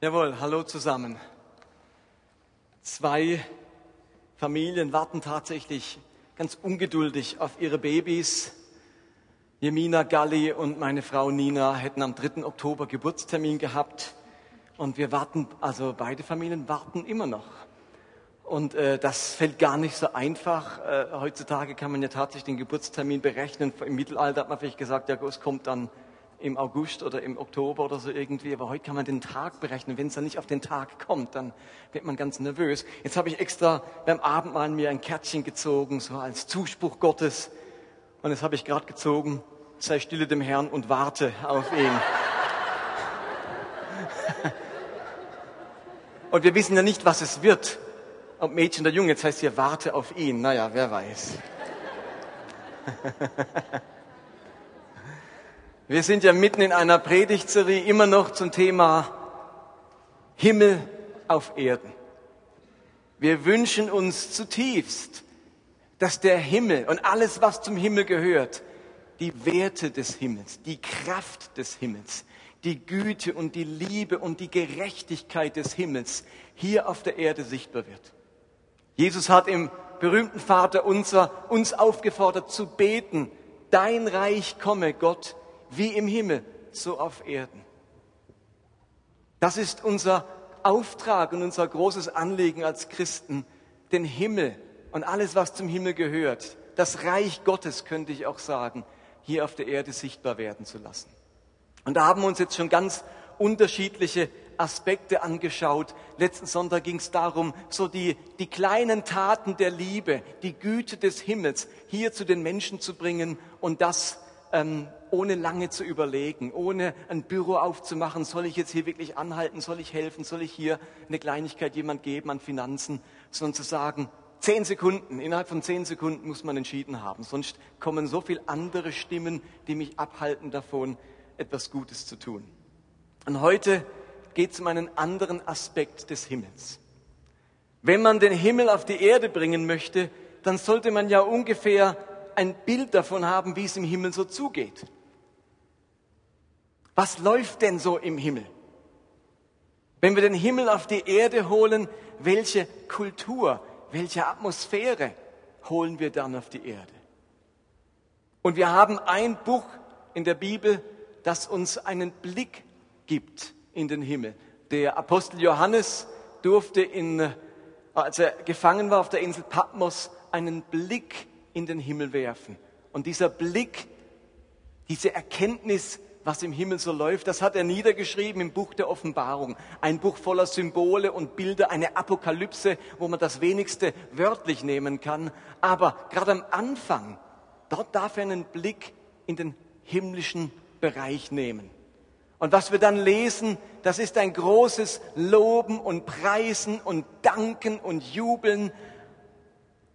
Jawohl, hallo zusammen. Zwei Familien warten tatsächlich ganz ungeduldig auf ihre Babys. Jemina Galli und meine Frau Nina hätten am 3. Oktober Geburtstermin gehabt. Und wir warten, also beide Familien warten immer noch. Und äh, das fällt gar nicht so einfach. Äh, heutzutage kann man ja tatsächlich den Geburtstermin berechnen. Im Mittelalter hat man vielleicht gesagt, ja, es kommt dann im August oder im Oktober oder so irgendwie, aber heute kann man den Tag berechnen. Wenn es dann nicht auf den Tag kommt, dann wird man ganz nervös. Jetzt habe ich extra beim Abendmahl mir ein Kärtchen gezogen, so als Zuspruch Gottes. Und das habe ich gerade gezogen. Sei stille dem Herrn und warte auf ihn. und wir wissen ja nicht, was es wird. Ob Mädchen oder Junge, jetzt heißt hier, warte auf ihn. Naja, wer weiß. Wir sind ja mitten in einer Predigtserie immer noch zum Thema Himmel auf Erden. Wir wünschen uns zutiefst, dass der Himmel und alles, was zum Himmel gehört, die Werte des Himmels, die Kraft des Himmels, die Güte und die Liebe und die Gerechtigkeit des Himmels hier auf der Erde sichtbar wird. Jesus hat im berühmten Vater unser uns aufgefordert zu beten, dein Reich komme, Gott, wie im Himmel, so auf Erden. Das ist unser Auftrag und unser großes Anliegen als Christen, den Himmel und alles, was zum Himmel gehört, das Reich Gottes, könnte ich auch sagen, hier auf der Erde sichtbar werden zu lassen. Und da haben wir uns jetzt schon ganz unterschiedliche Aspekte angeschaut. Letzten Sonntag ging es darum, so die, die kleinen Taten der Liebe, die Güte des Himmels hier zu den Menschen zu bringen und das ähm, ohne lange zu überlegen, ohne ein Büro aufzumachen, soll ich jetzt hier wirklich anhalten, soll ich helfen, soll ich hier eine Kleinigkeit jemand geben an Finanzen, sondern zu sagen, zehn Sekunden, innerhalb von zehn Sekunden muss man entschieden haben, sonst kommen so viele andere Stimmen, die mich abhalten davon, etwas Gutes zu tun. Und heute geht es um einen anderen Aspekt des Himmels. Wenn man den Himmel auf die Erde bringen möchte, dann sollte man ja ungefähr ein Bild davon haben, wie es im Himmel so zugeht. Was läuft denn so im Himmel? Wenn wir den Himmel auf die Erde holen, welche Kultur, welche Atmosphäre holen wir dann auf die Erde? Und wir haben ein Buch in der Bibel, das uns einen Blick gibt in den Himmel. Der Apostel Johannes durfte, in, als er gefangen war auf der Insel Patmos, einen Blick in den Himmel werfen. Und dieser Blick, diese Erkenntnis, was im Himmel so läuft, das hat er niedergeschrieben im Buch der Offenbarung. Ein Buch voller Symbole und Bilder, eine Apokalypse, wo man das wenigste wörtlich nehmen kann. Aber gerade am Anfang, dort darf er einen Blick in den himmlischen Bereich nehmen. Und was wir dann lesen, das ist ein großes Loben und Preisen und Danken und Jubeln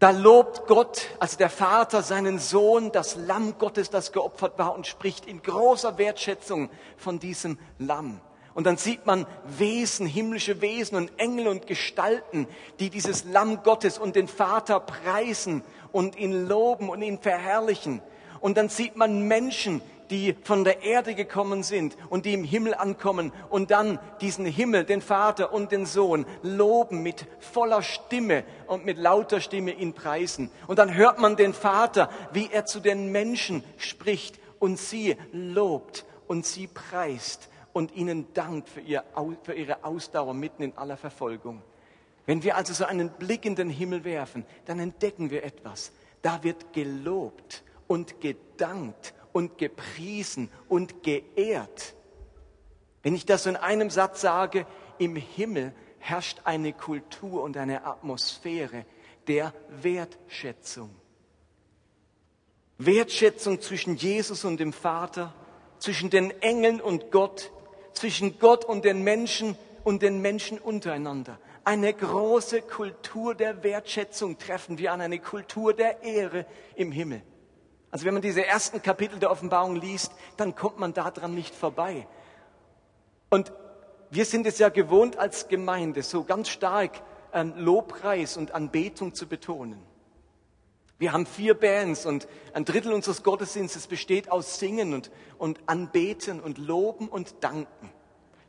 da lobt Gott, also der Vater, seinen Sohn, das Lamm Gottes, das geopfert war und spricht in großer Wertschätzung von diesem Lamm. Und dann sieht man Wesen, himmlische Wesen und Engel und Gestalten, die dieses Lamm Gottes und den Vater preisen und ihn loben und ihn verherrlichen. Und dann sieht man Menschen, die von der Erde gekommen sind und die im Himmel ankommen und dann diesen Himmel, den Vater und den Sohn loben mit voller Stimme und mit lauter Stimme ihn preisen. Und dann hört man den Vater, wie er zu den Menschen spricht und sie lobt und sie preist und ihnen dankt für, ihr, für ihre Ausdauer mitten in aller Verfolgung. Wenn wir also so einen Blick in den Himmel werfen, dann entdecken wir etwas. Da wird gelobt und gedankt und gepriesen und geehrt. Wenn ich das so in einem Satz sage, im Himmel herrscht eine Kultur und eine Atmosphäre der Wertschätzung. Wertschätzung zwischen Jesus und dem Vater, zwischen den Engeln und Gott, zwischen Gott und den Menschen und den Menschen untereinander. Eine große Kultur der Wertschätzung treffen wir an, eine Kultur der Ehre im Himmel. Also wenn man diese ersten Kapitel der Offenbarung liest, dann kommt man daran nicht vorbei. Und wir sind es ja gewohnt als Gemeinde, so ganz stark Lobpreis und Anbetung zu betonen. Wir haben vier Bands und ein Drittel unseres Gottesdienstes besteht aus Singen und, und Anbeten und Loben und Danken.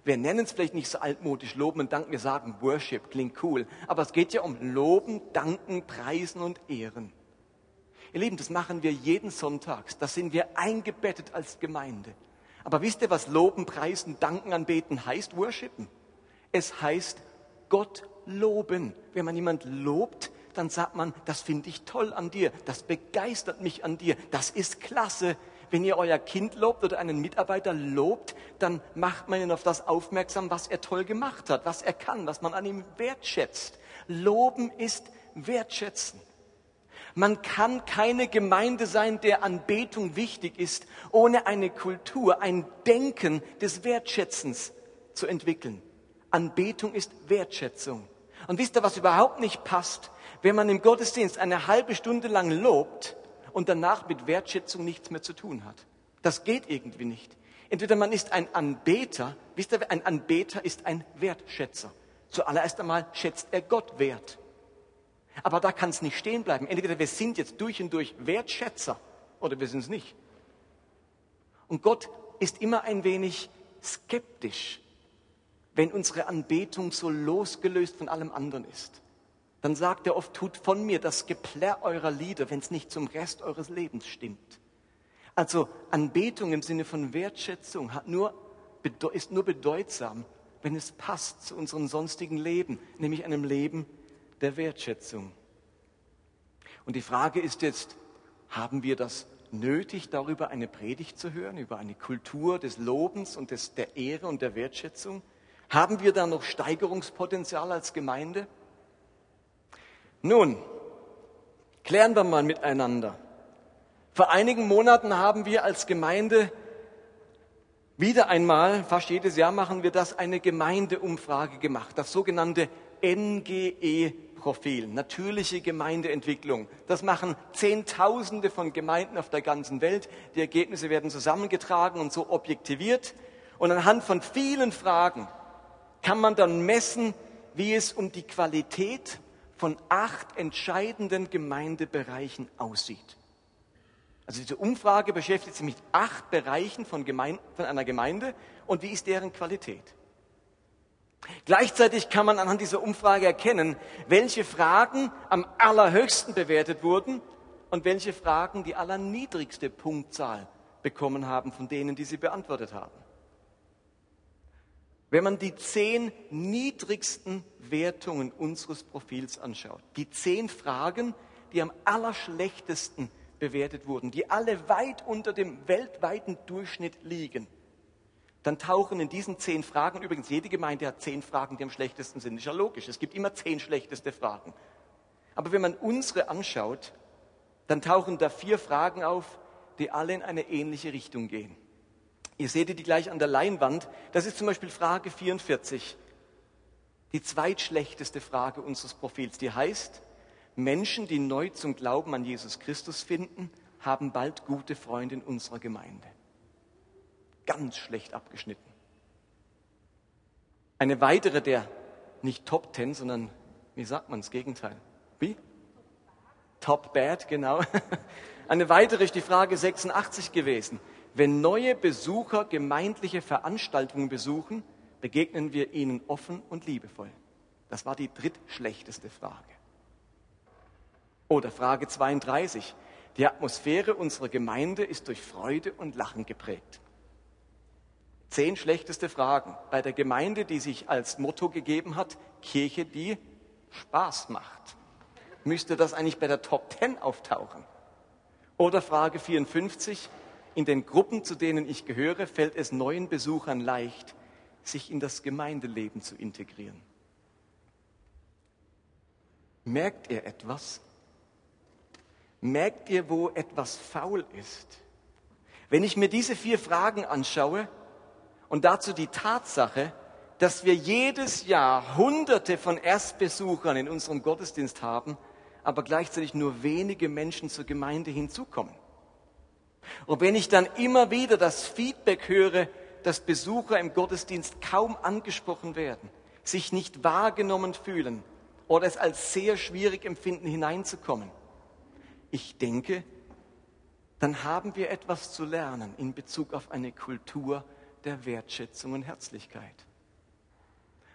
Wir nennen es vielleicht nicht so altmodisch Loben und Danken, wir sagen Worship, klingt cool. Aber es geht ja um Loben, Danken, Preisen und Ehren. Ihr Lieben, das machen wir jeden Sonntag. Da sind wir eingebettet als Gemeinde. Aber wisst ihr, was Loben, Preisen, Danken, Anbeten heißt? Worshipen. Es heißt Gott loben. Wenn man jemand lobt, dann sagt man, das finde ich toll an dir, das begeistert mich an dir, das ist klasse. Wenn ihr euer Kind lobt oder einen Mitarbeiter lobt, dann macht man ihn auf das aufmerksam, was er toll gemacht hat, was er kann, was man an ihm wertschätzt. Loben ist wertschätzen. Man kann keine Gemeinde sein, der Anbetung wichtig ist, ohne eine Kultur, ein Denken des Wertschätzens zu entwickeln. Anbetung ist Wertschätzung. Und wisst ihr, was überhaupt nicht passt? Wenn man im Gottesdienst eine halbe Stunde lang lobt, und danach mit Wertschätzung nichts mehr zu tun hat. Das geht irgendwie nicht. Entweder man ist ein Anbeter, wisst ihr, ein Anbeter ist ein Wertschätzer. Zuallererst einmal schätzt er Gott wert. Aber da kann es nicht stehen bleiben. Entweder wir sind jetzt durch und durch Wertschätzer oder wir sind es nicht. Und Gott ist immer ein wenig skeptisch, wenn unsere Anbetung so losgelöst von allem anderen ist dann sagt er oft, tut von mir das Geplärr eurer Lieder, wenn es nicht zum Rest eures Lebens stimmt. Also Anbetung im Sinne von Wertschätzung nur, ist nur bedeutsam, wenn es passt zu unserem sonstigen Leben, nämlich einem Leben der Wertschätzung. Und die Frage ist jetzt, haben wir das nötig, darüber eine Predigt zu hören, über eine Kultur des Lobens und des, der Ehre und der Wertschätzung? Haben wir da noch Steigerungspotenzial als Gemeinde? Nun, klären wir mal miteinander. Vor einigen Monaten haben wir als Gemeinde wieder einmal, fast jedes Jahr machen wir das, eine Gemeindeumfrage gemacht, das sogenannte NGE-Profil, natürliche Gemeindeentwicklung. Das machen Zehntausende von Gemeinden auf der ganzen Welt. Die Ergebnisse werden zusammengetragen und so objektiviert. Und anhand von vielen Fragen kann man dann messen, wie es um die Qualität von acht entscheidenden Gemeindebereichen aussieht. Also diese Umfrage beschäftigt sich mit acht Bereichen von, Gemeinde, von einer Gemeinde und wie ist deren Qualität. Gleichzeitig kann man anhand dieser Umfrage erkennen, welche Fragen am allerhöchsten bewertet wurden und welche Fragen die allerniedrigste Punktzahl bekommen haben von denen, die sie beantwortet haben. Wenn man die zehn niedrigsten Wertungen unseres Profils anschaut, die zehn Fragen, die am allerschlechtesten bewertet wurden, die alle weit unter dem weltweiten Durchschnitt liegen, dann tauchen in diesen zehn Fragen, übrigens jede Gemeinde hat zehn Fragen, die am schlechtesten sind, ist ja logisch, es gibt immer zehn schlechteste Fragen. Aber wenn man unsere anschaut, dann tauchen da vier Fragen auf, die alle in eine ähnliche Richtung gehen. Ihr seht die gleich an der Leinwand. Das ist zum Beispiel Frage 44. Die zweitschlechteste Frage unseres Profils. Die heißt, Menschen, die neu zum Glauben an Jesus Christus finden, haben bald gute Freunde in unserer Gemeinde. Ganz schlecht abgeschnitten. Eine weitere der nicht Top Ten, sondern wie sagt man das Gegenteil? Wie? Top Bad, genau. Eine weitere ist die Frage 86 gewesen. Wenn neue Besucher gemeindliche Veranstaltungen besuchen, begegnen wir ihnen offen und liebevoll. Das war die drittschlechteste Frage. Oder Frage 32. Die Atmosphäre unserer Gemeinde ist durch Freude und Lachen geprägt. Zehn schlechteste Fragen bei der Gemeinde, die sich als Motto gegeben hat, Kirche, die Spaß macht. Müsste das eigentlich bei der Top 10 auftauchen? Oder Frage 54, in den Gruppen, zu denen ich gehöre, fällt es neuen Besuchern leicht, sich in das Gemeindeleben zu integrieren. Merkt ihr etwas? Merkt ihr, wo etwas faul ist? Wenn ich mir diese vier Fragen anschaue und dazu die Tatsache, dass wir jedes Jahr Hunderte von Erstbesuchern in unserem Gottesdienst haben, aber gleichzeitig nur wenige Menschen zur Gemeinde hinzukommen. Und wenn ich dann immer wieder das Feedback höre, dass Besucher im Gottesdienst kaum angesprochen werden, sich nicht wahrgenommen fühlen oder es als sehr schwierig empfinden, hineinzukommen, ich denke, dann haben wir etwas zu lernen in Bezug auf eine Kultur der Wertschätzung und Herzlichkeit.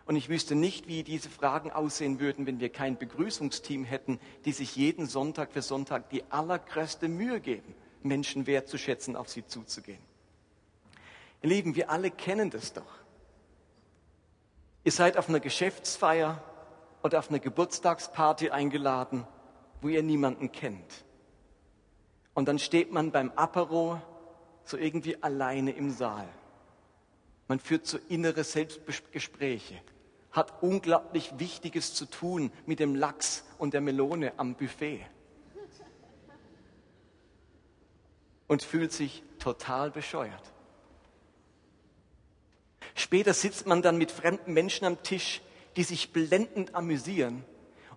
Und ich wüsste nicht, wie diese Fragen aussehen würden, wenn wir kein Begrüßungsteam hätten, die sich jeden Sonntag für Sonntag die allergrößte Mühe geben, Menschen wertzuschätzen, auf sie zuzugehen. Ihr Lieben, wir alle kennen das doch. Ihr seid auf einer Geschäftsfeier oder auf einer Geburtstagsparty eingeladen, wo ihr niemanden kennt. Und dann steht man beim Apero so irgendwie alleine im Saal. Man führt so innere Selbstgespräche hat unglaublich Wichtiges zu tun mit dem Lachs und der Melone am Buffet. Und fühlt sich total bescheuert. Später sitzt man dann mit fremden Menschen am Tisch, die sich blendend amüsieren.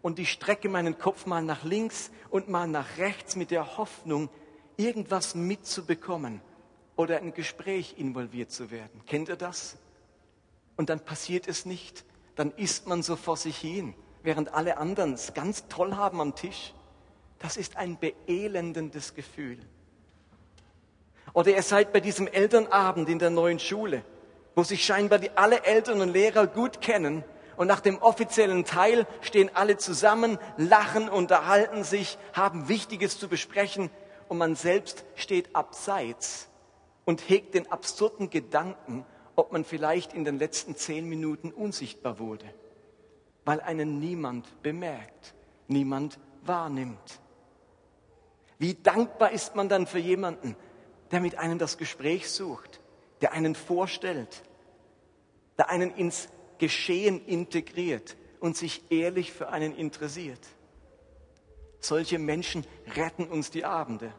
Und ich strecke meinen Kopf mal nach links und mal nach rechts mit der Hoffnung, irgendwas mitzubekommen oder in ein Gespräch involviert zu werden. Kennt ihr das? Und dann passiert es nicht dann isst man so vor sich hin, während alle anderen es ganz toll haben am Tisch. Das ist ein beelendendes Gefühl. Oder ihr seid bei diesem Elternabend in der neuen Schule, wo sich scheinbar die alle Eltern und Lehrer gut kennen und nach dem offiziellen Teil stehen alle zusammen, lachen, unterhalten sich, haben Wichtiges zu besprechen und man selbst steht abseits und hegt den absurden Gedanken, ob man vielleicht in den letzten zehn Minuten unsichtbar wurde, weil einen niemand bemerkt, niemand wahrnimmt. Wie dankbar ist man dann für jemanden, der mit einem das Gespräch sucht, der einen vorstellt, der einen ins Geschehen integriert und sich ehrlich für einen interessiert. Solche Menschen retten uns die Abende.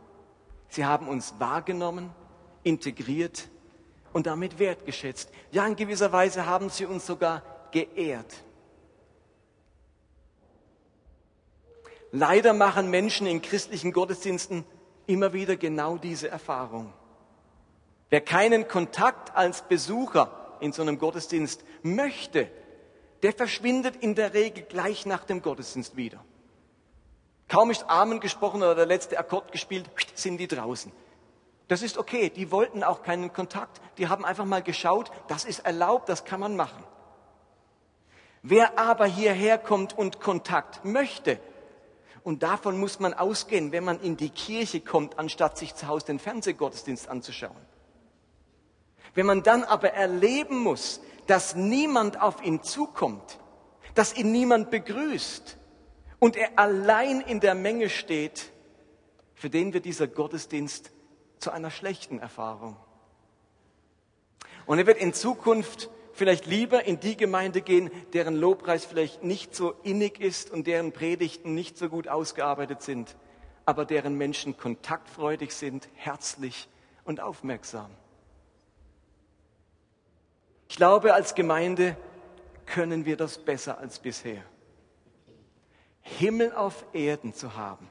Sie haben uns wahrgenommen, integriert und damit wertgeschätzt. Ja, in gewisser Weise haben sie uns sogar geehrt. Leider machen Menschen in christlichen Gottesdiensten immer wieder genau diese Erfahrung. Wer keinen Kontakt als Besucher in so einem Gottesdienst möchte, der verschwindet in der Regel gleich nach dem Gottesdienst wieder. Kaum ist Amen gesprochen oder der letzte Akkord gespielt, sind die draußen. Das ist okay. Die wollten auch keinen Kontakt. Die haben einfach mal geschaut, das ist erlaubt, das kann man machen. Wer aber hierher kommt und Kontakt möchte, und davon muss man ausgehen, wenn man in die Kirche kommt, anstatt sich zu Hause den Fernsehgottesdienst anzuschauen. Wenn man dann aber erleben muss, dass niemand auf ihn zukommt, dass ihn niemand begrüßt und er allein in der Menge steht, für den wird dieser Gottesdienst zu einer schlechten Erfahrung. Und er wird in Zukunft vielleicht lieber in die Gemeinde gehen, deren Lobpreis vielleicht nicht so innig ist und deren Predigten nicht so gut ausgearbeitet sind, aber deren Menschen kontaktfreudig sind, herzlich und aufmerksam. Ich glaube, als Gemeinde können wir das besser als bisher. Himmel auf Erden zu haben,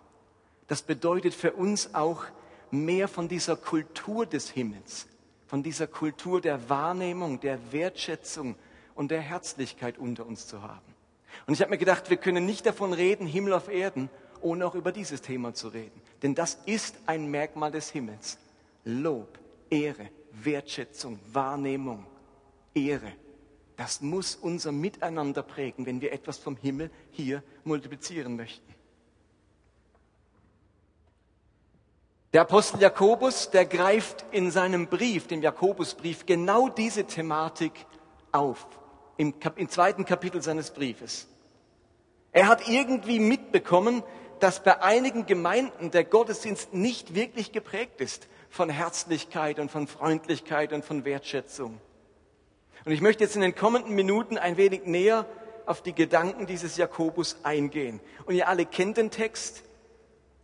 das bedeutet für uns auch, mehr von dieser Kultur des Himmels, von dieser Kultur der Wahrnehmung, der Wertschätzung und der Herzlichkeit unter uns zu haben. Und ich habe mir gedacht, wir können nicht davon reden, Himmel auf Erden, ohne auch über dieses Thema zu reden. Denn das ist ein Merkmal des Himmels. Lob, Ehre, Wertschätzung, Wahrnehmung, Ehre. Das muss unser Miteinander prägen, wenn wir etwas vom Himmel hier multiplizieren möchten. Der Apostel Jakobus, der greift in seinem Brief, dem Jakobusbrief, genau diese Thematik auf, im, im, zweiten Kapitel seines Briefes. Er hat irgendwie mitbekommen, dass bei einigen Gemeinden der Gottesdienst nicht wirklich geprägt ist von Herzlichkeit und von Freundlichkeit und von Wertschätzung. Und ich möchte jetzt in den kommenden Minuten ein wenig näher auf die Gedanken dieses Jakobus eingehen. Und ihr alle kennt den Text.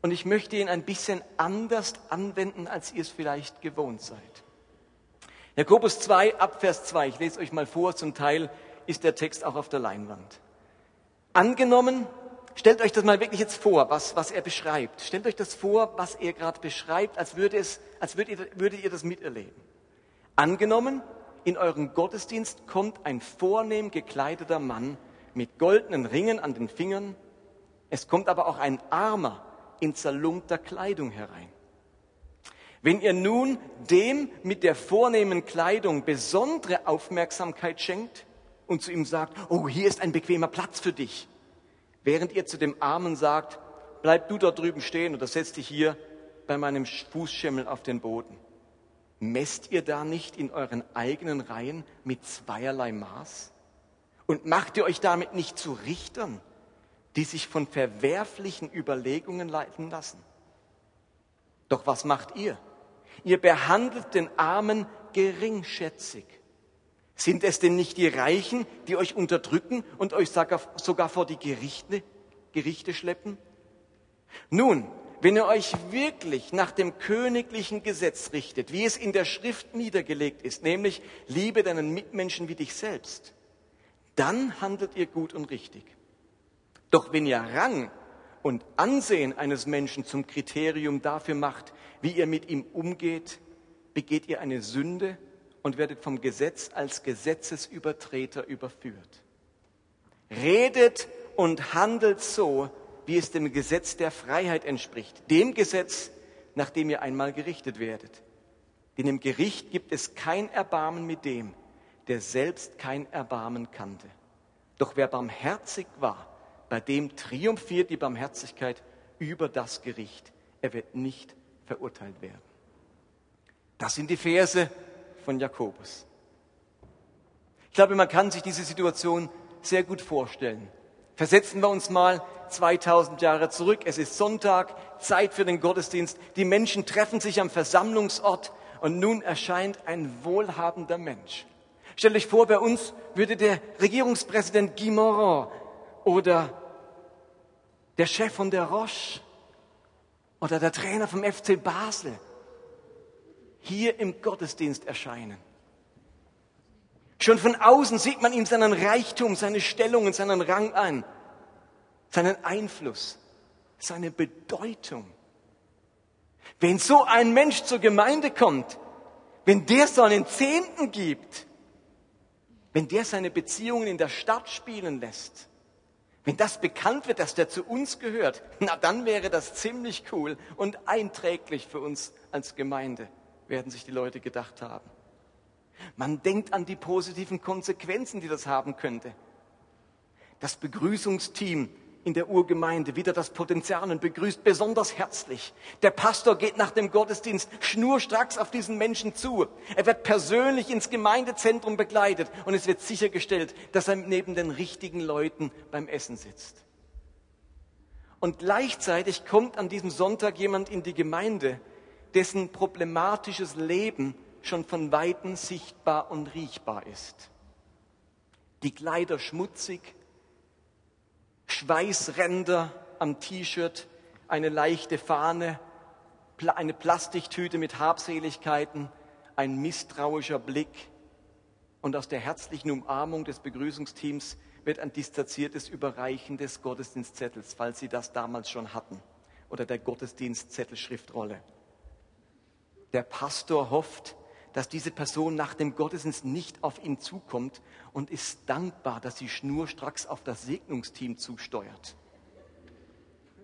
Und ich möchte ihn ein bisschen anders anwenden, als ihr es vielleicht gewohnt seid. Jakobus 2, Abvers 2, ich lese euch mal vor, zum Teil ist der Text auch auf der Leinwand. Angenommen, stellt euch das mal wirklich jetzt vor, was, was er beschreibt. Stellt euch das vor, was er gerade beschreibt, als, würde es, als würdet, ihr, würdet ihr das miterleben. Angenommen, in euren Gottesdienst kommt ein vornehm gekleideter Mann mit goldenen Ringen an den Fingern. Es kommt aber auch ein armer, in zerlumpter Kleidung herein. Wenn ihr nun dem mit der vornehmen Kleidung besondere Aufmerksamkeit schenkt und zu ihm sagt, oh, hier ist ein bequemer Platz für dich. Während ihr zu dem Armen sagt, bleib du dort drüben stehen oder setz dich hier bei meinem Fußschimmel auf den Boden. Messt ihr da nicht in euren eigenen Reihen mit zweierlei Maß? Und macht ihr euch damit nicht zu Richtern, die sich von verwerflichen Überlegungen leiten lassen? Doch was macht ihr? Ihr behandelt den Armen geringschätzig. Sind es denn nicht die Reichen, die euch unterdrücken und euch sogar vor die Gerichte, Gerichte schleppen? Nun, wenn ihr euch wirklich nach dem königlichen Gesetz richtet, wie es in der Schrift niedergelegt ist, nämlich liebe deinen Mitmenschen wie dich selbst, dann handelt ihr gut und richtig. Doch wenn ihr Rang und Ansehen eines Menschen zum Kriterium dafür macht, wie ihr mit ihm umgeht, begeht ihr eine Sünde und werdet vom Gesetz als Gesetzesübertreter überführt. Redet und handelt so, wie es dem Gesetz der Freiheit entspricht, dem Gesetz, nach dem ihr einmal gerichtet werdet. Denn im Gericht gibt es kein Erbarmen mit dem, der selbst kein Erbarmen kannte. Doch wer barmherzig war, bei dem triumphiert die Barmherzigkeit über das Gericht. Er wird nicht verurteilt werden. Das sind die Verse von Jakobus. Ich glaube, man kann sich diese Situation sehr gut vorstellen. Versetzen wir uns mal 2000 Jahre zurück. Es ist Sonntag, Zeit für den Gottesdienst. Die Menschen treffen sich am Versammlungsort und nun erscheint ein wohlhabender Mensch. Stellt euch vor, bei uns würde der Regierungspräsident Guy Morin oder der Chef von der Roche oder der Trainer vom FC Basel hier im Gottesdienst erscheinen. Schon von außen sieht man ihm seinen Reichtum, seine Stellung und seinen Rang an, seinen Einfluss, seine Bedeutung. Wenn so ein Mensch zur Gemeinde kommt, wenn der so einen Zehnten gibt, wenn der seine Beziehungen in der Stadt spielen lässt, wenn das bekannt wird, dass der zu uns gehört, na dann wäre das ziemlich cool und einträglich für uns als Gemeinde, werden sich die Leute gedacht haben. Man denkt an die positiven Konsequenzen, die das haben könnte. Das Begrüßungsteam in der Urgemeinde wieder das Potenzial und begrüßt besonders herzlich. Der Pastor geht nach dem Gottesdienst schnurstracks auf diesen Menschen zu. Er wird persönlich ins Gemeindezentrum begleitet und es wird sichergestellt, dass er neben den richtigen Leuten beim Essen sitzt. Und gleichzeitig kommt an diesem Sonntag jemand in die Gemeinde, dessen problematisches Leben schon von weitem sichtbar und riechbar ist. Die Kleider schmutzig, Schweißränder am T-Shirt, eine leichte Fahne, eine Plastiktüte mit Habseligkeiten, ein misstrauischer Blick und aus der herzlichen Umarmung des Begrüßungsteams wird ein distanziertes Überreichen des Gottesdienstzettels, falls Sie das damals schon hatten, oder der Gottesdienstzettelschriftrolle. Der Pastor hofft, dass diese Person nach dem Gottesdienst nicht auf ihn zukommt und ist dankbar, dass sie schnurstracks auf das Segnungsteam zusteuert.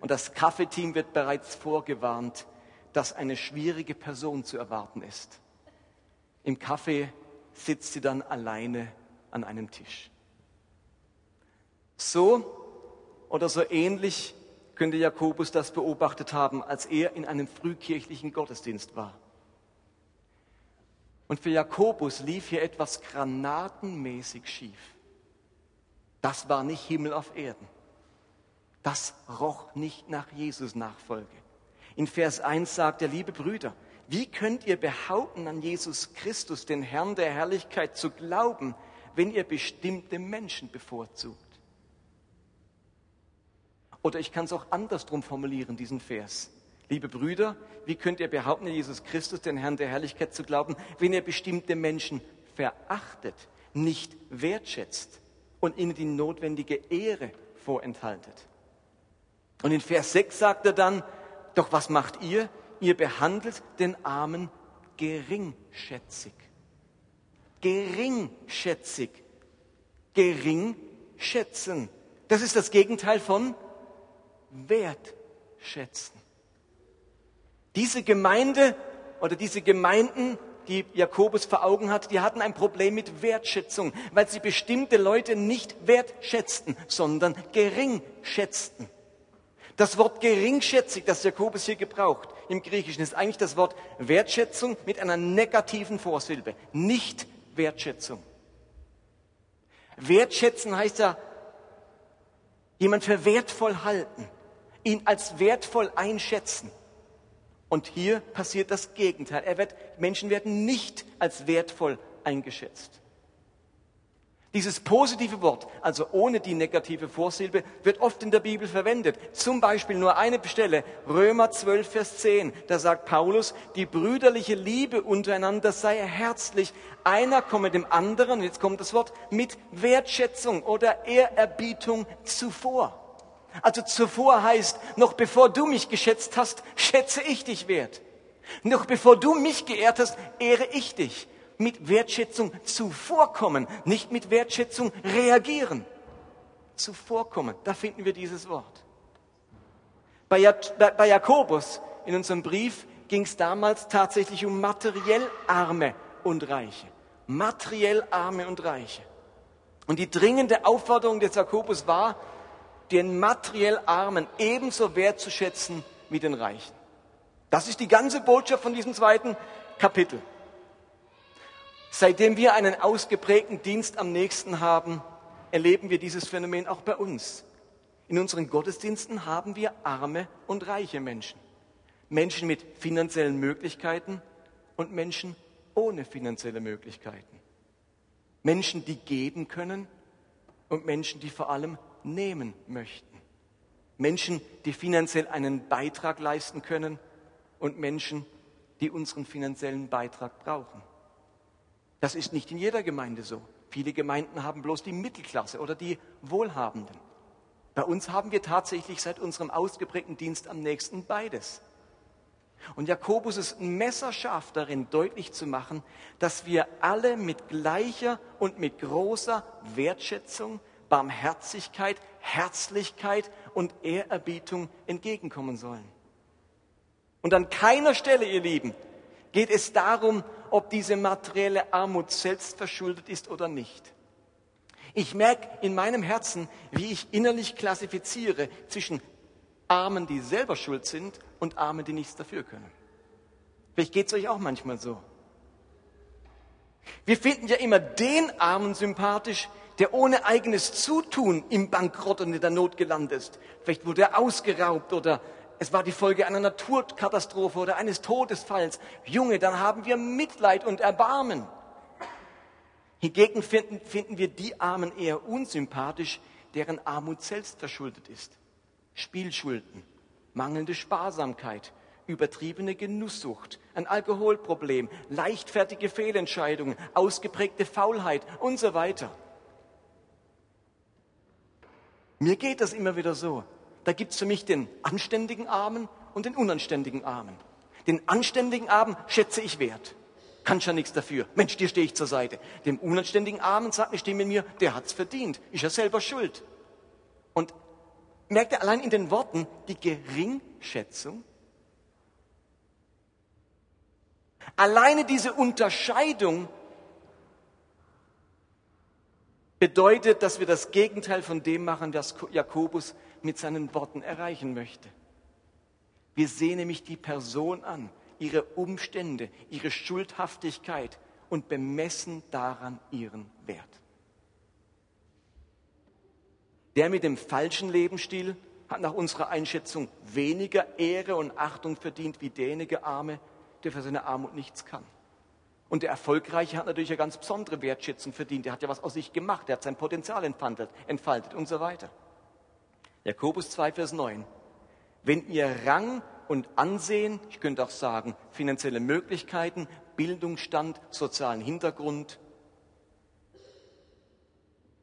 Und das Kaffeeteam wird bereits vorgewarnt, dass eine schwierige Person zu erwarten ist. Im Kaffee sitzt sie dann alleine an einem Tisch. So oder so ähnlich könnte Jakobus das beobachtet haben, als er in einem frühkirchlichen Gottesdienst war. Und für Jakobus lief hier etwas granatenmäßig schief. Das war nicht Himmel auf Erden. Das roch nicht nach Jesus Nachfolge. In Vers 1 sagt er, liebe Brüder, wie könnt ihr behaupten, an Jesus Christus, den Herrn der Herrlichkeit, zu glauben, wenn ihr bestimmte Menschen bevorzugt? Oder ich kann es auch andersrum formulieren, diesen Vers. Liebe Brüder, wie könnt ihr behaupten, Jesus Christus, den Herrn der Herrlichkeit, zu glauben, wenn ihr bestimmte Menschen verachtet, nicht wertschätzt und ihnen die notwendige Ehre vorenthaltet? Und in Vers 6 sagt er dann, doch was macht ihr? Ihr behandelt den Armen geringschätzig. Geringschätzig. Geringschätzen. Das ist das Gegenteil von wertschätzen. Diese Gemeinde oder diese Gemeinden die Jakobus vor Augen hat, die hatten ein Problem mit Wertschätzung, weil sie bestimmte Leute nicht wertschätzten, sondern gering schätzten. Das Wort geringschätzig, das Jakobus hier gebraucht im Griechischen, ist eigentlich das Wort Wertschätzung mit einer negativen Vorsilbe. Nicht Wertschätzung. Wertschätzen heißt ja, jemand für wertvoll halten, ihn als wertvoll einschätzen. Und hier passiert das Gegenteil. Er wird, Menschen werden nicht als wertvoll eingeschätzt. Dieses positive Wort, also ohne die negative Vorsilbe, wird oft in der Bibel verwendet. Zum Beispiel nur eine Stelle, Römer 12, Vers 10. Da sagt Paulus, die brüderliche Liebe untereinander sei herzlich. Einer komme dem anderen, jetzt kommt das Wort, mit Wertschätzung oder Ehrerbietung zuvor. Also zuvor heißt, noch bevor du mich geschätzt hast, schätze ich dich wert. Noch bevor du mich geehrt hast, ehre ich dich. Mit Wertschätzung zuvorkommen, nicht mit Wertschätzung reagieren. Zuvorkommen, da finden wir dieses Wort. Bei, Jakobus in unserem Brief ging es damals tatsächlich um materiell Arme und Reiche. Materiell Arme und Reiche. Und die dringende Aufforderung des Jakobus war, den materiell Armen ebenso wertzuschätzen wie den Reichen. Das ist die ganze Botschaft von diesem zweiten Kapitel. Seitdem wir einen ausgeprägten Dienst am nächsten haben, erleben wir dieses Phänomen auch bei uns. In unseren Gottesdiensten haben wir arme und reiche Menschen. Menschen mit finanziellen Möglichkeiten und Menschen ohne finanzielle Möglichkeiten. Menschen, die geben können und Menschen, die vor allem nehmen möchten. Menschen, die finanziell einen Beitrag leisten können und Menschen, die unseren finanziellen Beitrag brauchen. Das ist nicht in jeder Gemeinde so. Viele Gemeinden haben bloß die Mittelklasse oder die Wohlhabenden. Bei uns haben wir tatsächlich seit unserem ausgeprägten Dienst am nächsten beides. Und Jakobus ist messerscharf darin, deutlich zu machen, dass wir alle mit gleicher und mit großer Wertschätzung Barmherzigkeit, Herzlichkeit und Ehrerbietung entgegenkommen sollen. Und an keiner Stelle, ihr Lieben, geht es darum, ob diese materielle Armut selbst verschuldet ist oder nicht. Ich merke in meinem Herzen, wie ich innerlich klassifiziere zwischen Armen, die selber schuld sind, und Armen, die nichts dafür können. Vielleicht geht es euch auch manchmal so. Wir finden ja immer den Armen sympathisch, der ohne eigenes Zutun im Bankrott und in der Not gelandet ist. Vielleicht wurde er ausgeraubt oder es war die Folge einer Naturkatastrophe oder eines Todesfalls. Junge, dann haben wir Mitleid und Erbarmen. Hingegen finden, finden wir die Armen eher unsympathisch, deren Armut selbst verschuldet ist. Spielschulden, mangelnde Sparsamkeit, übertriebene Genusssucht, ein Alkoholproblem, leichtfertige Fehlentscheidungen, ausgeprägte Faulheit und so weiter. Mir geht das immer wieder so. Da gibt es für mich den anständigen Armen und den unanständigen Armen. Den anständigen Armen schätze ich wert. Kann schon nichts dafür. Mensch, dir stehe ich zur Seite. Dem unanständigen Armen sagt eine Stimme in mir, der hat's verdient. Ist ja selber schuld. Und merkt ihr allein in den Worten die Geringschätzung? Alleine diese Unterscheidung bedeutet, dass wir das Gegenteil von dem machen, was Jakobus mit seinen Worten erreichen möchte. Wir sehen nämlich die Person an, ihre Umstände, ihre Schuldhaftigkeit und bemessen daran ihren Wert. Der mit dem falschen Lebensstil hat nach unserer Einschätzung weniger Ehre und Achtung verdient wie derjenige Arme, der für seine Armut nichts kann. Und der Erfolgreiche hat natürlich eine ganz besondere Wertschätzung verdient. Der hat ja was aus sich gemacht, der hat sein Potenzial entfaltet, entfaltet und so weiter. Jakobus 2, Vers 9. Wenn ihr Rang und Ansehen, ich könnte auch sagen, finanzielle Möglichkeiten, Bildungsstand, sozialen Hintergrund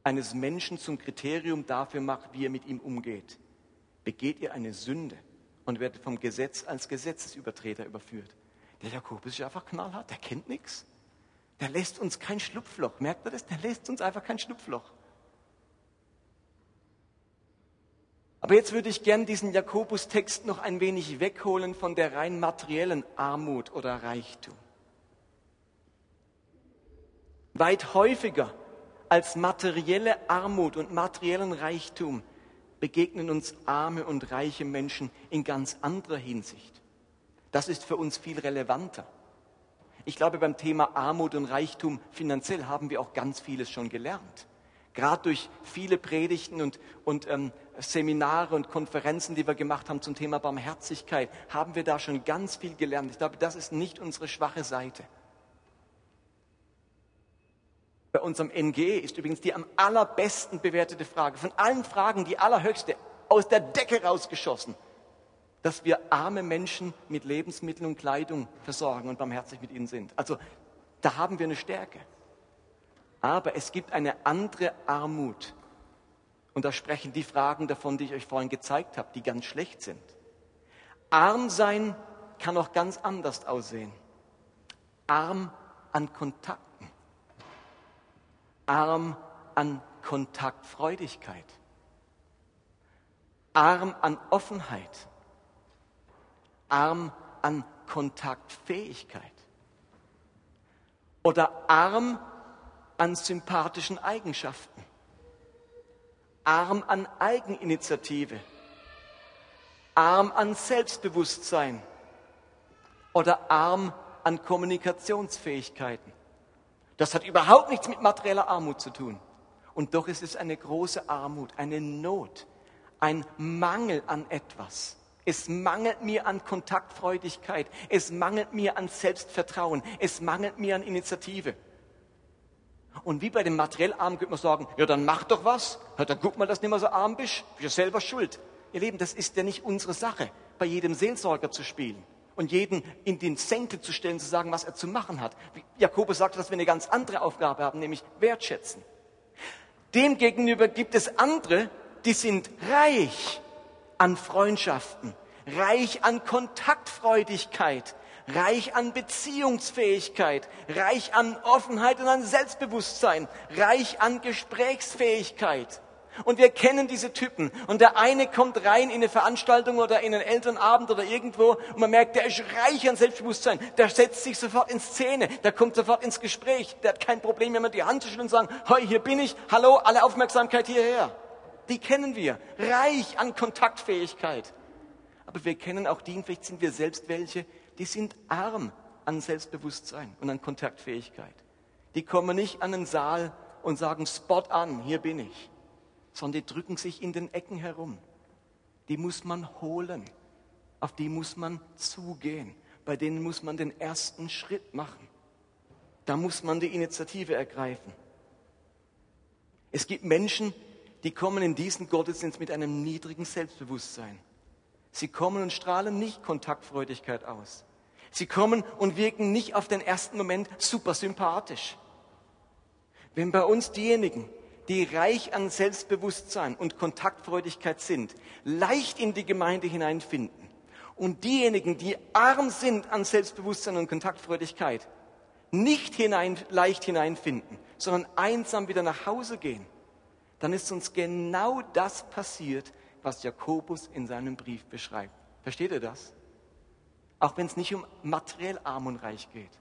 eines Menschen zum Kriterium dafür macht, wie er mit ihm umgeht, begeht ihr eine Sünde und werdet vom Gesetz als Gesetzesübertreter überführt. Der Jakobus ist einfach knallhart, der kennt nichts. Der lässt uns kein Schlupfloch. Merkt ihr das? Der lässt uns einfach kein Schlupfloch. Aber jetzt würde ich gern diesen Jakobus-Text noch ein wenig wegholen von der rein materiellen Armut oder Reichtum. Weit häufiger als materielle Armut und materiellen Reichtum begegnen uns arme und reiche Menschen in ganz anderer Hinsicht. Das ist für uns viel relevanter. Ich glaube, beim Thema Armut und Reichtum finanziell haben wir auch ganz vieles schon gelernt. Gerade durch viele Predigten und, und ähm, Seminare und Konferenzen, die wir gemacht haben zum Thema Barmherzigkeit, haben wir da schon ganz viel gelernt. Ich glaube, das ist nicht unsere schwache Seite. Bei unserem NGE ist übrigens die am allerbesten bewertete Frage, von allen Fragen die allerhöchste, aus der Decke rausgeschossen, dass wir arme Menschen mit Lebensmitteln und Kleidung versorgen und barmherzig mit ihnen sind. Also da haben wir eine Stärke. Aber es gibt eine andere Armut. Und da sprechen die Fragen davon, die ich euch vorhin gezeigt habe, die ganz schlecht sind. Arm sein kann auch ganz anders aussehen. Arm an Kontakten. Arm an Kontaktfreudigkeit. Arm an Offenheit. Arm an Kontaktfähigkeit. Oder arm an sympathischen Eigenschaften, arm an Eigeninitiative, arm an Selbstbewusstsein oder arm an Kommunikationsfähigkeiten. Das hat überhaupt nichts mit materieller Armut zu tun. Und doch ist es eine große Armut, eine Not, ein Mangel an etwas. Es mangelt mir an Kontaktfreudigkeit, es mangelt mir an Selbstvertrauen, es mangelt mir an Initiative. Und wie bei dem materiell Armen könnte man sagen, ja, dann mach doch was. Ja, dann guck mal, dass du nicht mehr so arm bist. Bist ja selber schuld. Ihr Leben, das ist ja nicht unsere Sache, bei jedem Seelsorger zu spielen und jeden in den Senkel zu stellen, zu sagen, was er zu machen hat. Jakobus sagt, dass wir eine ganz andere Aufgabe haben, nämlich wertschätzen. Demgegenüber gibt es andere, die sind reich an Freundschaften, reich an Kontaktfreudigkeit, reich an Beziehungsfähigkeit, reich an Offenheit und an Selbstbewusstsein, reich an Gesprächsfähigkeit. Und wir kennen diese Typen. Und der eine kommt rein in eine Veranstaltung oder in einen Elternabend oder irgendwo und man merkt, der ist reich an Selbstbewusstsein. Der setzt sich sofort in Szene. Der kommt sofort ins Gespräch. Der hat kein Problem, wenn man die Hand zu schütteln und sagen, hoi, hier bin ich. Hallo, alle Aufmerksamkeit hierher. Die kennen wir. Reich an Kontaktfähigkeit. Aber wir kennen auch die, vielleicht sind wir selbst welche, die sind arm an Selbstbewusstsein und an Kontaktfähigkeit. Die kommen nicht an den Saal und sagen, Spot an, hier bin ich, sondern die drücken sich in den Ecken herum. Die muss man holen, auf die muss man zugehen, bei denen muss man den ersten Schritt machen. Da muss man die Initiative ergreifen. Es gibt Menschen, die kommen in diesen Gottesdienst mit einem niedrigen Selbstbewusstsein. Sie kommen und strahlen nicht Kontaktfreudigkeit aus. Sie kommen und wirken nicht auf den ersten Moment super sympathisch. Wenn bei uns diejenigen, die reich an Selbstbewusstsein und Kontaktfreudigkeit sind, leicht in die Gemeinde hineinfinden und diejenigen, die arm sind an Selbstbewusstsein und Kontaktfreudigkeit, nicht hinein, leicht hineinfinden, sondern einsam wieder nach Hause gehen, dann ist uns genau das passiert, was Jakobus in seinem Brief beschreibt. Versteht ihr das? Auch wenn es nicht um materiell arm und reich geht.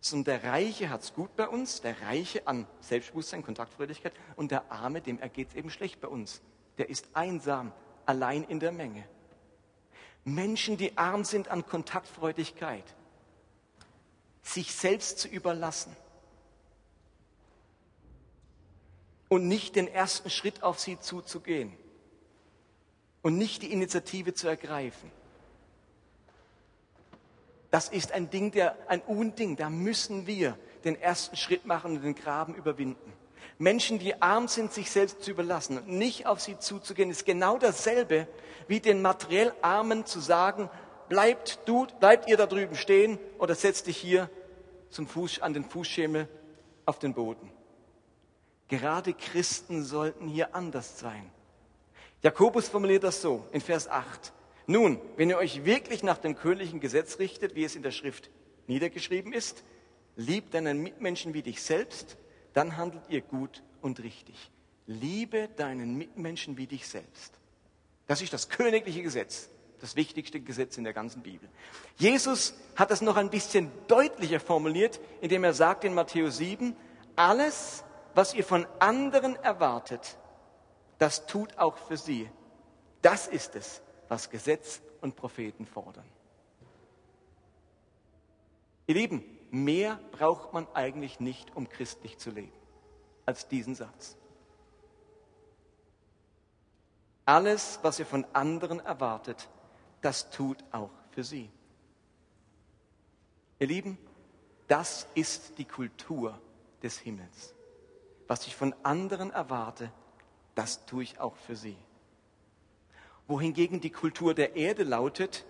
Sondern der Reiche hat es gut bei uns, der Reiche an Selbstbewusstsein, Kontaktfreudigkeit und der Arme, dem ergeht es eben schlecht bei uns. Der ist einsam, allein in der Menge. Menschen, die arm sind an Kontaktfreudigkeit, sich selbst zu überlassen und nicht den ersten Schritt auf sie zuzugehen und nicht die Initiative zu ergreifen. Das ist ein Ding, der, ein Unding. Da müssen wir den ersten Schritt machen und den Graben überwinden. Menschen, die arm sind, sich selbst zu überlassen und nicht auf sie zuzugehen, ist genau dasselbe, wie den materiell Armen zu sagen, bleibt du, bleibt ihr da drüben stehen oder setzt dich hier zum Fuß, an den Fußschemel auf den Boden. Gerade Christen sollten hier anders sein. Jakobus formuliert das so in Vers 8. Nun, wenn ihr euch wirklich nach dem königlichen Gesetz richtet, wie es in der Schrift niedergeschrieben ist, liebt deinen Mitmenschen wie dich selbst, dann handelt ihr gut und richtig. Liebe deinen Mitmenschen wie dich selbst. Das ist das königliche Gesetz. Das wichtigste Gesetz in der ganzen Bibel. Jesus hat das noch ein bisschen deutlicher formuliert, indem er sagt in Matthäus 7, alles, was ihr von anderen erwartet, das tut auch für sie. Das ist es, was Gesetz und Propheten fordern. Ihr Lieben, mehr braucht man eigentlich nicht, um christlich zu leben, als diesen Satz. Alles, was ihr von anderen erwartet, das tut auch für sie. Ihr Lieben, das ist die Kultur des Himmels. Was ich von anderen erwarte, das tue ich auch für sie. Wohingegen die Kultur der Erde lautet,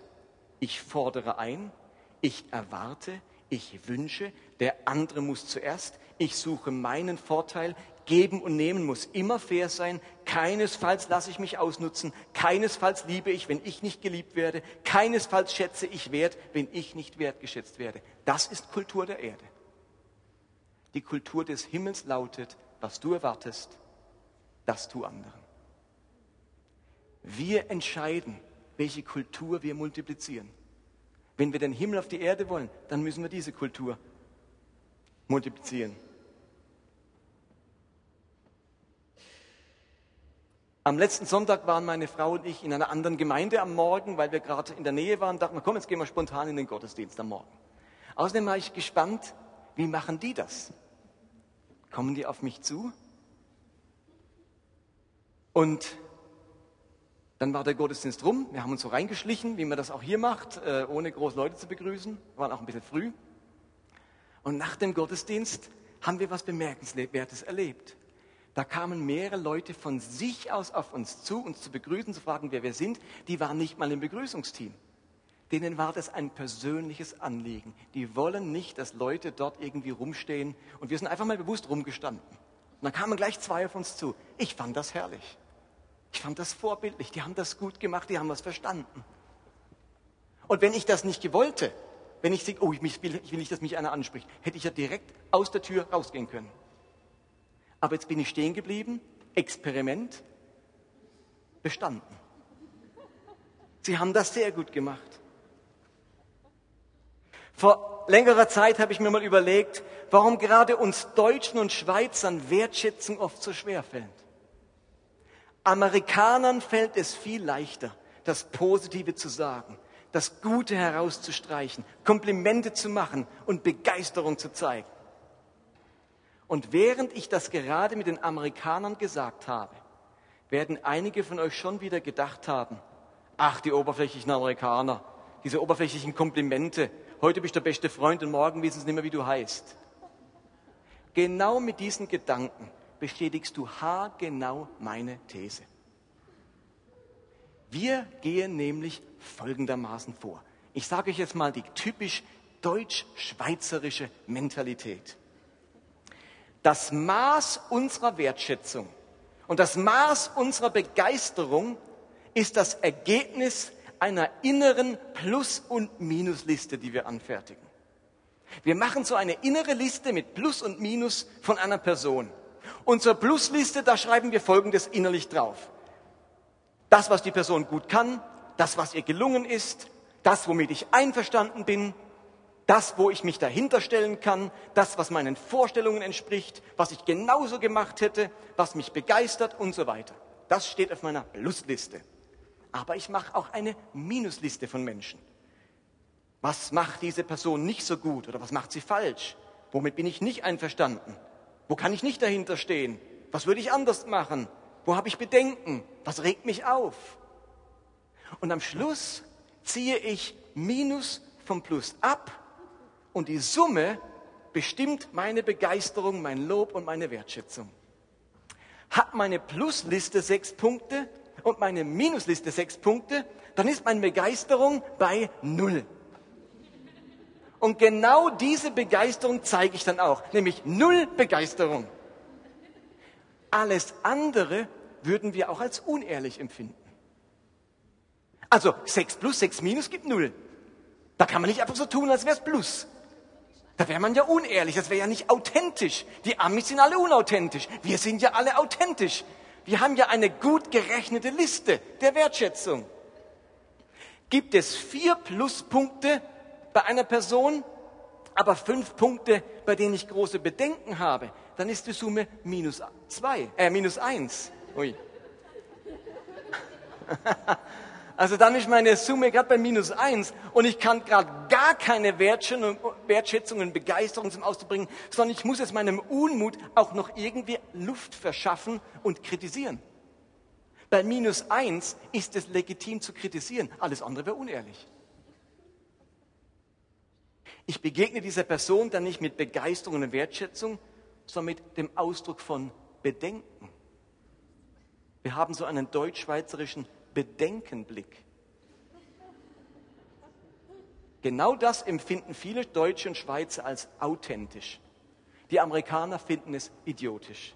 ich fordere ein, ich erwarte, ich wünsche, der andere muss zuerst, ich suche meinen Vorteil, geben und nehmen muss immer fair sein, keinesfalls lasse ich mich ausnutzen, keinesfalls liebe ich, wenn ich nicht geliebt werde, keinesfalls schätze ich wert, wenn ich nicht wertgeschätzt werde. Das ist Kultur der Erde. Die Kultur des Himmels lautet, was du erwartest, das tu anderen. Wir entscheiden, welche Kultur wir multiplizieren. Wenn wir den Himmel auf die Erde wollen, dann müssen wir diese Kultur multiplizieren. Am letzten Sonntag waren meine Frau und ich in einer anderen Gemeinde am Morgen, weil wir gerade in der Nähe waren, dachten wir, komm, jetzt gehen wir spontan in den Gottesdienst am Morgen. Außerdem war ich gespannt, wie machen die das? Kommen die auf mich zu? Und dann war der Gottesdienst rum. Wir haben uns so reingeschlichen, wie man das auch hier macht, äh, ohne groß Leute zu begrüßen. Wir waren auch ein bisschen früh. Und nach dem Gottesdienst haben wir was Bemerkenswertes erlebt. Da kamen mehrere Leute von sich aus auf uns zu, uns zu begrüßen, zu fragen, wer wir sind. Die waren nicht mal im Begrüßungsteam. Denen war das ein persönliches Anliegen. Die wollen nicht, dass Leute dort irgendwie rumstehen. Und wir sind einfach mal bewusst rumgestanden. Und dann kamen gleich zwei auf uns zu. Ich fand das herrlich. Ich fand das vorbildlich. Die haben das gut gemacht, die haben was verstanden. Und wenn ich das nicht gewollte, wenn ich sehe, oh, ich will, ich will nicht, dass mich einer anspricht, hätte ich ja direkt aus der Tür rausgehen können. Aber jetzt bin ich stehen geblieben, Experiment, bestanden. Sie haben das sehr gut gemacht. Vor längerer Zeit habe ich mir mal überlegt, warum gerade uns Deutschen und Schweizern Wertschätzung oft so schwer fällt. Amerikanern fällt es viel leichter, das Positive zu sagen, das Gute herauszustreichen, Komplimente zu machen und Begeisterung zu zeigen. Und während ich das gerade mit den Amerikanern gesagt habe, werden einige von euch schon wieder gedacht haben, ach, die oberflächlichen Amerikaner, diese oberflächlichen Komplimente, heute bist du der beste Freund und morgen wissen sie nicht mehr, wie du heißt. Genau mit diesen Gedanken bestätigst du haargenau meine These. Wir gehen nämlich folgendermaßen vor. Ich sage euch jetzt mal die typisch deutsch-schweizerische Mentalität. Das Maß unserer Wertschätzung und das Maß unserer Begeisterung ist das Ergebnis einer inneren Plus- und Minusliste, die wir anfertigen. Wir machen so eine innere Liste mit Plus und Minus von einer Person. Unsere Plusliste, da schreiben wir Folgendes innerlich drauf. Das, was die Person gut kann, das, was ihr gelungen ist, das, womit ich einverstanden bin, das, wo ich mich dahinter stellen kann, das, was meinen Vorstellungen entspricht, was ich genauso gemacht hätte, was mich begeistert und so weiter. Das steht auf meiner Plusliste. Aber ich mache auch eine Minusliste von Menschen. Was macht diese Person nicht so gut oder was macht sie falsch? Womit bin ich nicht einverstanden? Wo kann ich nicht dahinter stehen? Was würde ich anders machen? Wo habe ich Bedenken? Was regt mich auf? Und am Schluss ziehe ich Minus vom Plus ab und die Summe bestimmt meine Begeisterung, mein Lob und meine Wertschätzung. Hat meine Plusliste sechs Punkte und meine Minusliste sechs Punkte, dann ist meine Begeisterung bei null. Und genau diese Begeisterung zeige ich dann auch, nämlich null Begeisterung. Alles andere würden wir auch als unehrlich empfinden. Also 6 plus, 6 minus gibt null. Da kann man nicht einfach so tun, als wäre es plus. Da wäre man ja unehrlich, das wäre ja nicht authentisch. Die Amis sind alle unauthentisch. Wir sind ja alle authentisch. Wir haben ja eine gut gerechnete Liste der Wertschätzung. Gibt es vier Pluspunkte bei einer Person, aber fünf Punkte, bei denen ich große Bedenken habe, dann ist die Summe minus zwei, äh, minus eins. Ui. Also dann ist meine Summe gerade bei minus eins und ich kann gerade gar keine Wertschätzung und Begeisterung zum Ausdruck bringen, sondern ich muss jetzt meinem Unmut auch noch irgendwie Luft verschaffen und kritisieren. Bei minus eins ist es legitim zu kritisieren, alles andere wäre unehrlich. Ich begegne dieser Person dann nicht mit Begeisterung und Wertschätzung, sondern mit dem Ausdruck von Bedenken. Wir haben so einen deutsch-schweizerischen Bedenkenblick. Genau das empfinden viele Deutsche und Schweizer als authentisch. Die Amerikaner finden es idiotisch.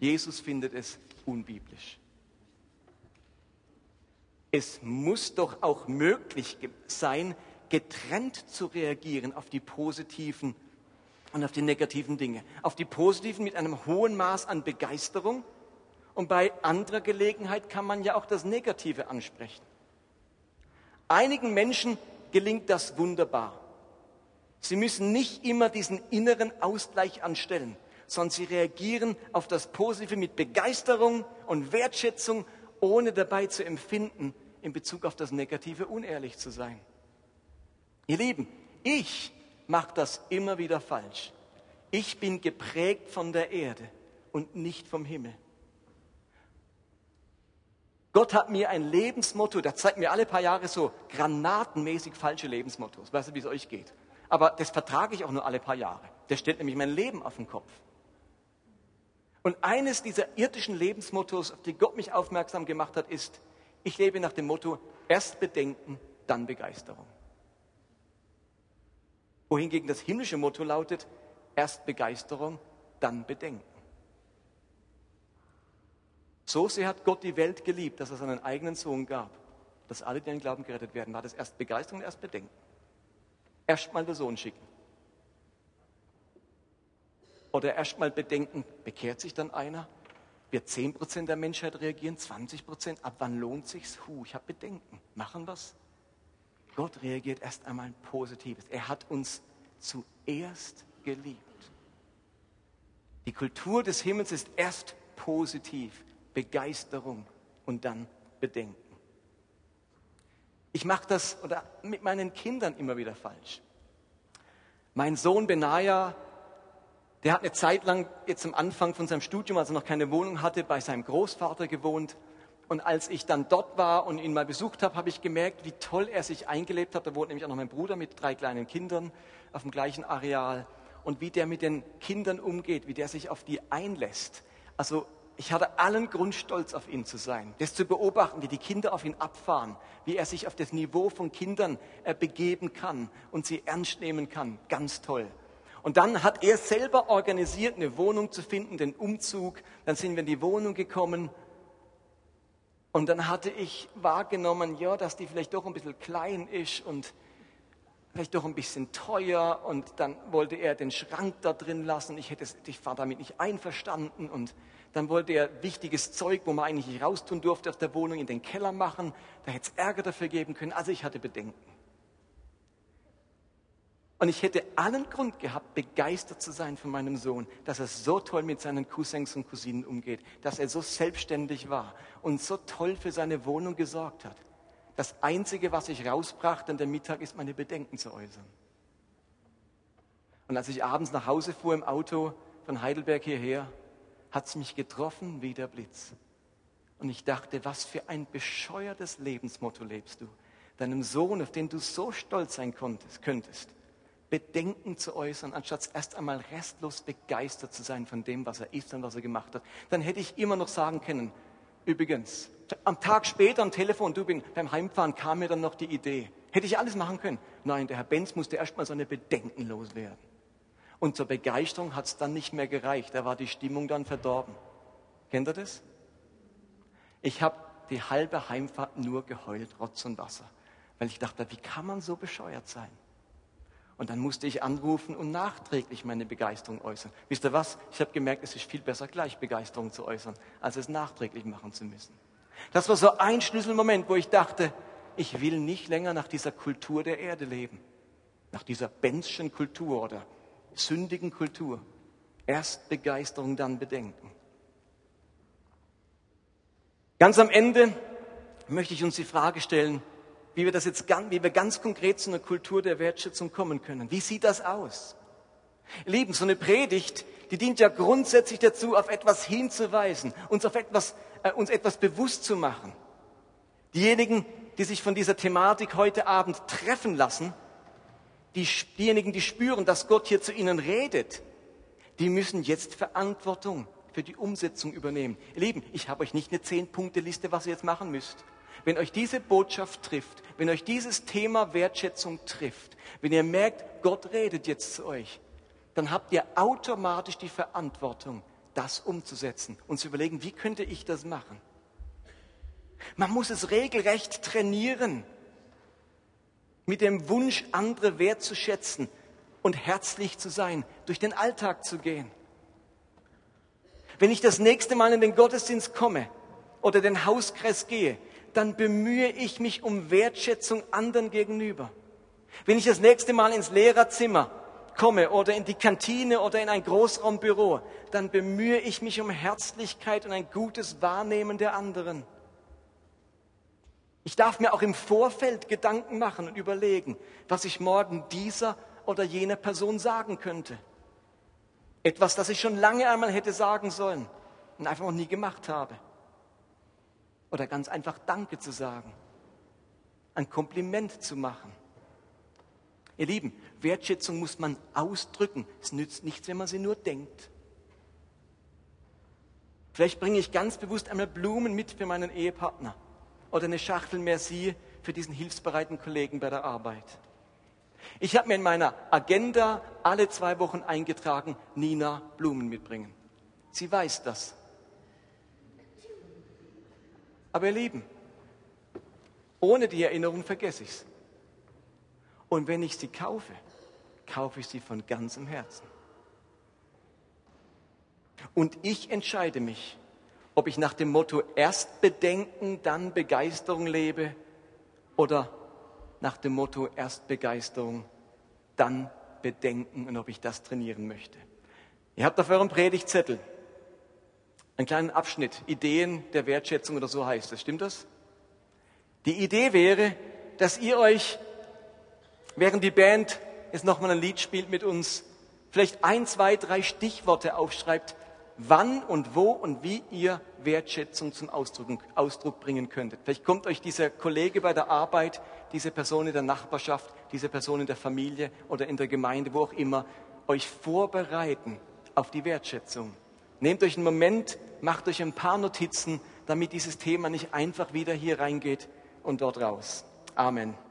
Jesus findet es unbiblisch. Es muss doch auch möglich sein, getrennt zu reagieren auf die positiven und auf die negativen Dinge. Auf die positiven mit einem hohen Maß an Begeisterung und bei anderer Gelegenheit kann man ja auch das Negative ansprechen. Einigen Menschen gelingt das wunderbar. Sie müssen nicht immer diesen inneren Ausgleich anstellen, sondern sie reagieren auf das Positive mit Begeisterung und Wertschätzung, ohne dabei zu empfinden, in Bezug auf das Negative unehrlich zu sein. Ihr Lieben, ich mache das immer wieder falsch. Ich bin geprägt von der Erde und nicht vom Himmel. Gott hat mir ein Lebensmotto, der zeigt mir alle paar Jahre so granatenmäßig falsche Lebensmottos. Weißt du, wie es euch geht? Aber das vertrage ich auch nur alle paar Jahre. Der stellt nämlich mein Leben auf den Kopf. Und eines dieser irdischen Lebensmottos, auf die Gott mich aufmerksam gemacht hat, ist, ich lebe nach dem Motto, erst Bedenken, dann Begeisterung. Wohingegen das himmlische Motto lautet, erst Begeisterung, dann Bedenken. So sehr hat Gott die Welt geliebt, dass er seinen eigenen Sohn gab, dass alle, die an Glauben gerettet werden. War das erst Begeisterung, erst Bedenken. Erst mal den Sohn schicken. Oder erst mal bedenken, bekehrt sich dann einer? Wird 10% der Menschheit reagieren? 20%? Ab wann lohnt sich's? Huh, ich habe Bedenken. Machen wir's? Gott reagiert erst einmal Positives. Er hat uns zuerst geliebt. Die Kultur des Himmels ist erst positiv. Begeisterung und dann Bedenken. Ich mache das oder mit meinen Kindern immer wieder falsch. Mein Sohn Benaja, der hat eine Zeit lang jetzt am Anfang von seinem Studium, als er noch keine Wohnung hatte, bei seinem Großvater gewohnt. Und als ich dann dort war und ihn mal besucht habe, habe ich gemerkt, wie toll er sich eingelebt hat. Da wohnt nämlich auch noch mein Bruder mit drei kleinen Kindern auf dem gleichen Areal. Und wie der mit den Kindern umgeht, wie der sich auf die einlässt. Also ich hatte allen Grund, stolz auf ihn zu sein, das zu beobachten, wie die Kinder auf ihn abfahren, wie er sich auf das Niveau von Kindern äh, begeben kann und sie ernst nehmen kann. Ganz toll. Und dann hat er selber organisiert, eine Wohnung zu finden, den Umzug. Dann sind wir in die Wohnung gekommen. Und dann hatte ich wahrgenommen, ja, dass die vielleicht doch ein bisschen klein ist und vielleicht doch ein bisschen teuer. Und dann wollte er den Schrank da drin lassen. Ich, hätte, ich war damit nicht einverstanden. Und dann wollte er wichtiges Zeug, wo man eigentlich nicht raustun durfte aus der Wohnung, in den Keller machen. Da hätte es Ärger dafür geben können. Also ich hatte Bedenken. Und ich hätte allen Grund gehabt, begeistert zu sein von meinem Sohn, dass er so toll mit seinen Cousins und Cousinen umgeht, dass er so selbstständig war und so toll für seine Wohnung gesorgt hat. Das Einzige, was ich rausbrachte an der Mittag, ist meine Bedenken zu äußern. Und als ich abends nach Hause fuhr im Auto von Heidelberg hierher, hat es mich getroffen wie der Blitz. Und ich dachte, was für ein bescheuertes Lebensmotto lebst du. Deinem Sohn, auf den du so stolz sein konntest, könntest, Bedenken zu äußern, anstatt erst einmal restlos begeistert zu sein von dem, was er ist und was er gemacht hat. Dann hätte ich immer noch sagen können, übrigens, am Tag später am Telefon, du bin beim Heimfahren, kam mir dann noch die Idee. Hätte ich alles machen können? Nein, der Herr Benz musste erst mal seine Bedenken loswerden. Und zur Begeisterung hat es dann nicht mehr gereicht. Da war die Stimmung dann verdorben. Kennt ihr das? Ich habe die halbe Heimfahrt nur geheult, Rotz und Wasser. Weil ich dachte, wie kann man so bescheuert sein? Und dann musste ich anrufen und nachträglich meine Begeisterung äußern. Wisst ihr was? Ich habe gemerkt, es ist viel besser, gleich Begeisterung zu äußern, als es nachträglich machen zu müssen. Das war so ein Schlüsselmoment, wo ich dachte, ich will nicht länger nach dieser Kultur der Erde leben, nach dieser Benzschen Kultur oder sündigen Kultur. Erst Begeisterung, dann Bedenken. Ganz am Ende möchte ich uns die Frage stellen, wie wir das jetzt ganz, wie wir ganz konkret zu einer Kultur der Wertschätzung kommen können. Wie sieht das aus? Lieben, so eine Predigt, die dient ja grundsätzlich dazu, auf etwas hinzuweisen, uns auf etwas, äh, uns etwas bewusst zu machen. Diejenigen, die sich von dieser Thematik heute Abend treffen lassen, die, diejenigen, die spüren, dass Gott hier zu ihnen redet, die müssen jetzt Verantwortung für die Umsetzung übernehmen. Ihr Lieben, ich habe euch nicht eine Zehn-Punkte-Liste, was ihr jetzt machen müsst. Wenn euch diese Botschaft trifft, wenn euch dieses Thema Wertschätzung trifft, wenn ihr merkt, Gott redet jetzt zu euch, dann habt ihr automatisch die Verantwortung, das umzusetzen und zu überlegen, wie könnte ich das machen? Man muss es regelrecht trainieren, mit dem Wunsch, andere wertzuschätzen und herzlich zu sein, durch den Alltag zu gehen. Wenn ich das nächste Mal in den Gottesdienst komme oder den Hauskreis gehe, dann bemühe ich mich um Wertschätzung anderen gegenüber. Wenn ich das nächste Mal ins Lehrerzimmer komme oder in die Kantine oder in ein Großraumbüro, dann bemühe ich mich um Herzlichkeit und ein gutes Wahrnehmen der anderen. Ich darf mir auch im Vorfeld Gedanken machen und überlegen, was ich morgen dieser oder jener Person sagen könnte. Etwas, das ich schon lange einmal hätte sagen sollen und einfach noch nie gemacht habe. Oder ganz einfach Danke zu sagen, ein Kompliment zu machen. Ihr Lieben, Wertschätzung muss man ausdrücken. Es nützt nichts, wenn man sie nur denkt. Vielleicht bringe ich ganz bewusst einmal Blumen mit für meinen Ehepartner oder eine Schachtel Merci für diesen hilfsbereiten Kollegen bei der Arbeit. Ich habe mir in meiner Agenda alle zwei Wochen eingetragen, Nina Blumen mitbringen. Sie weiß das. Aber ihr Lieben, ohne die Erinnerung vergesse ich es. Und wenn ich sie kaufe, kaufe ich sie von ganzem Herzen. Und ich entscheide mich, ob ich nach dem Motto erst Bedenken, dann Begeisterung lebe oder nach dem Motto erst Begeisterung, dann Bedenken und ob ich das trainieren möchte. Ihr habt auf eurem Predigtzettel einen kleinen Abschnitt, Ideen der Wertschätzung oder so heißt es. Stimmt das? Die Idee wäre, dass ihr euch, während die Band jetzt nochmal ein Lied spielt mit uns, vielleicht ein, zwei, drei Stichworte aufschreibt, wann und wo und wie ihr Wertschätzung zum Ausdruck, Ausdruck bringen könntet. Vielleicht kommt euch dieser Kollege bei der Arbeit, diese Person in der Nachbarschaft, diese Person in der Familie oder in der Gemeinde, wo auch immer, euch vorbereiten auf die Wertschätzung. Nehmt euch einen Moment, macht euch ein paar Notizen, damit dieses Thema nicht einfach wieder hier reingeht und dort raus. Amen.